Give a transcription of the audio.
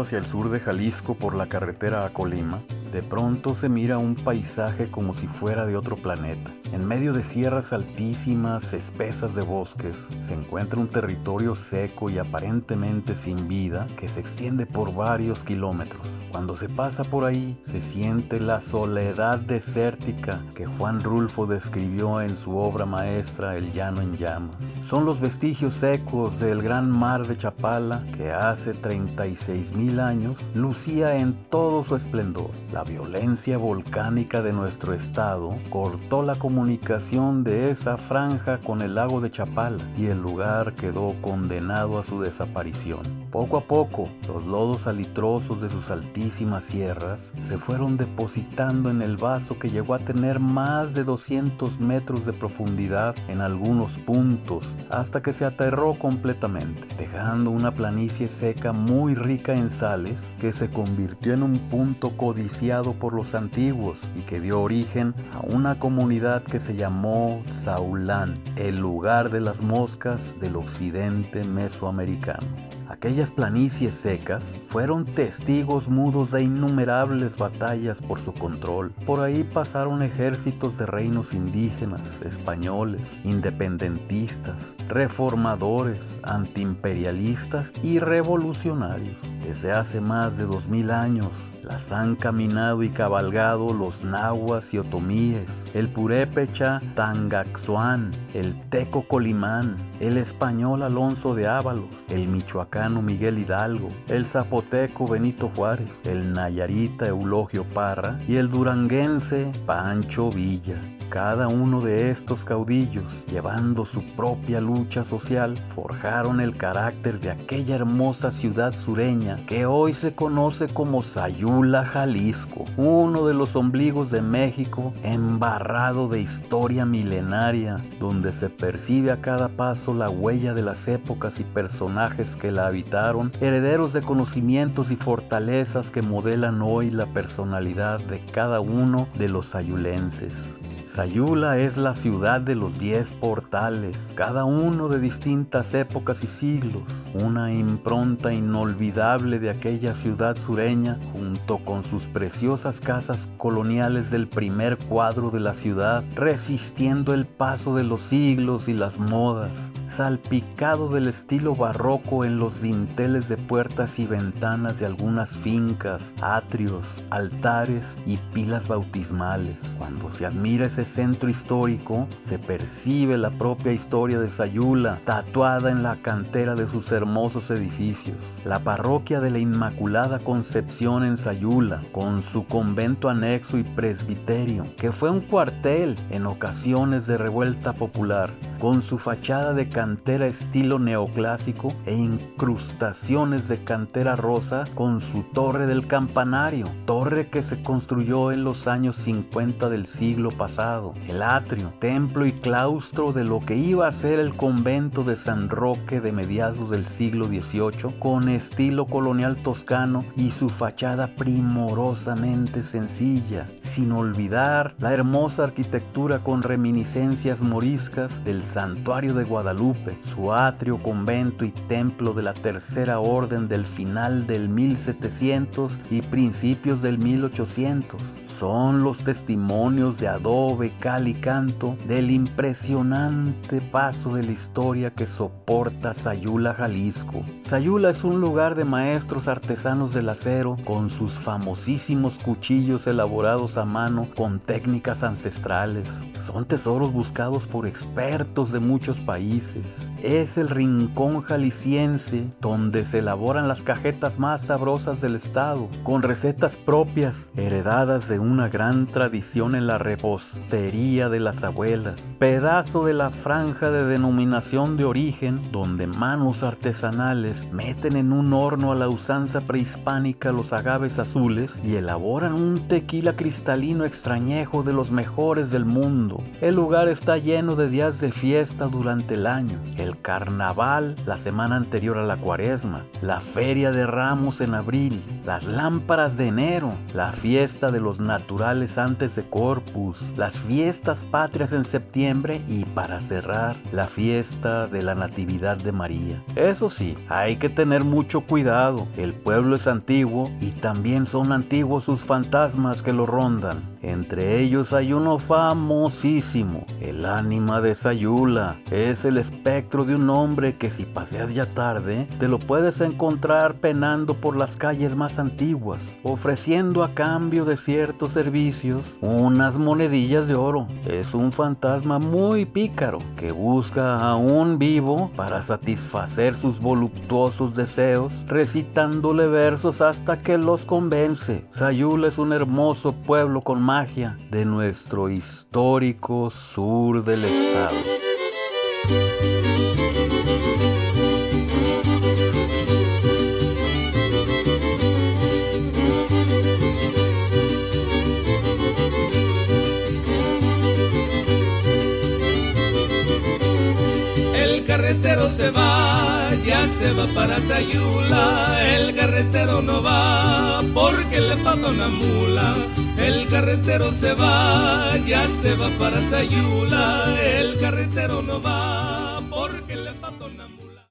Hacia el sur de Jalisco por la carretera a Colima, de pronto se mira un paisaje como si fuera de otro planeta. En medio de sierras altísimas, espesas de bosques, se encuentra un territorio seco y aparentemente sin vida que se extiende por varios kilómetros. Cuando se pasa por ahí, se siente la soledad desértica que Juan Rulfo describió en su obra maestra El Llano en Llamas. Son los vestigios secos del gran mar de Chapala que hace 36 mil años lucía en todo su esplendor. La violencia volcánica de nuestro estado cortó la comunicación de esa franja con el lago de Chapala y el lugar quedó condenado a su desaparición. Poco a poco, los lodos alitrosos de sus altísimas sierras se fueron depositando en el vaso que llegó a tener más de 200 metros de profundidad en algunos puntos, hasta que se aterró completamente, dejando una planicie seca muy rica en sales que se convirtió en un punto codiciado por los antiguos y que dio origen a una comunidad que se llamó Saulán, el lugar de las moscas del occidente mesoamericano. Aquellas planicies secas fueron testigos mudos de innumerables batallas por su control. Por ahí pasaron ejércitos de reinos indígenas, españoles, independentistas, reformadores, antiimperialistas y revolucionarios. Desde hace más de dos mil años las han caminado y cabalgado los nahuas y otomíes, el purépecha Tangaxuán, el teco Colimán, el español Alonso de Ábalos, el michoacano Miguel Hidalgo, el zapoteco Benito Juárez, el nayarita Eulogio Parra y el duranguense Pancho Villa. Cada uno de estos caudillos, llevando su propia lucha social, forjaron el carácter de aquella hermosa ciudad sureña que hoy se conoce como Sayula, Jalisco, uno de los ombligos de México embarrado de historia milenaria, donde se percibe a cada paso la huella de las épocas y personajes que la habitaron, herederos de conocimientos y fortalezas que modelan hoy la personalidad de cada uno de los sayulenses. Sayula es la ciudad de los diez portales, cada uno de distintas épocas y siglos, una impronta inolvidable de aquella ciudad sureña junto con sus preciosas casas coloniales del primer cuadro de la ciudad, resistiendo el paso de los siglos y las modas salpicado del estilo barroco en los dinteles de puertas y ventanas de algunas fincas, atrios, altares y pilas bautismales. Cuando se admira ese centro histórico, se percibe la propia historia de Sayula, tatuada en la cantera de sus hermosos edificios. La parroquia de la Inmaculada Concepción en Sayula, con su convento anexo y presbiterio, que fue un cuartel en ocasiones de revuelta popular, con su fachada de cantera estilo neoclásico e incrustaciones de cantera rosa con su torre del campanario, torre que se construyó en los años 50 del siglo pasado, el atrio, templo y claustro de lo que iba a ser el convento de San Roque de mediados del siglo XVIII con estilo colonial toscano y su fachada primorosamente sencilla, sin olvidar la hermosa arquitectura con reminiscencias moriscas del santuario de Guadalupe su atrio, convento y templo de la tercera orden del final del 1700 y principios del 1800 son los testimonios de adobe, cal y canto del impresionante paso de la historia que soporta Sayula, Jalisco. Sayula es un lugar de maestros artesanos del acero con sus famosísimos cuchillos elaborados a mano con técnicas ancestrales. Son tesoros buscados por expertos de muchos países es el rincón jalisciense donde se elaboran las cajetas más sabrosas del estado, con recetas propias heredadas de una gran tradición en la repostería de las abuelas. Pedazo de la franja de denominación de origen donde manos artesanales meten en un horno a la usanza prehispánica los agaves azules y elaboran un tequila cristalino extrañejo de los mejores del mundo. El lugar está lleno de días de fiesta durante el año. Carnaval la semana anterior a la cuaresma, la feria de ramos en abril, las lámparas de enero, la fiesta de los naturales antes de Corpus, las fiestas patrias en septiembre y para cerrar, la fiesta de la Natividad de María. Eso sí, hay que tener mucho cuidado, el pueblo es antiguo y también son antiguos sus fantasmas que lo rondan. Entre ellos hay uno famosísimo, el ánima de Sayula. Es el espectro de un hombre que si paseas ya tarde, te lo puedes encontrar penando por las calles más antiguas, ofreciendo a cambio de ciertos servicios unas monedillas de oro. Es un fantasma muy pícaro que busca a un vivo para satisfacer sus voluptuosos deseos, recitándole versos hasta que los convence. Sayula es un hermoso pueblo con más de nuestro histórico sur del estado. El carretero se va, ya se va para Sayula. El carretero no va porque le paga una mula. El carretero se va, ya se va para Sayula, el carretero no va.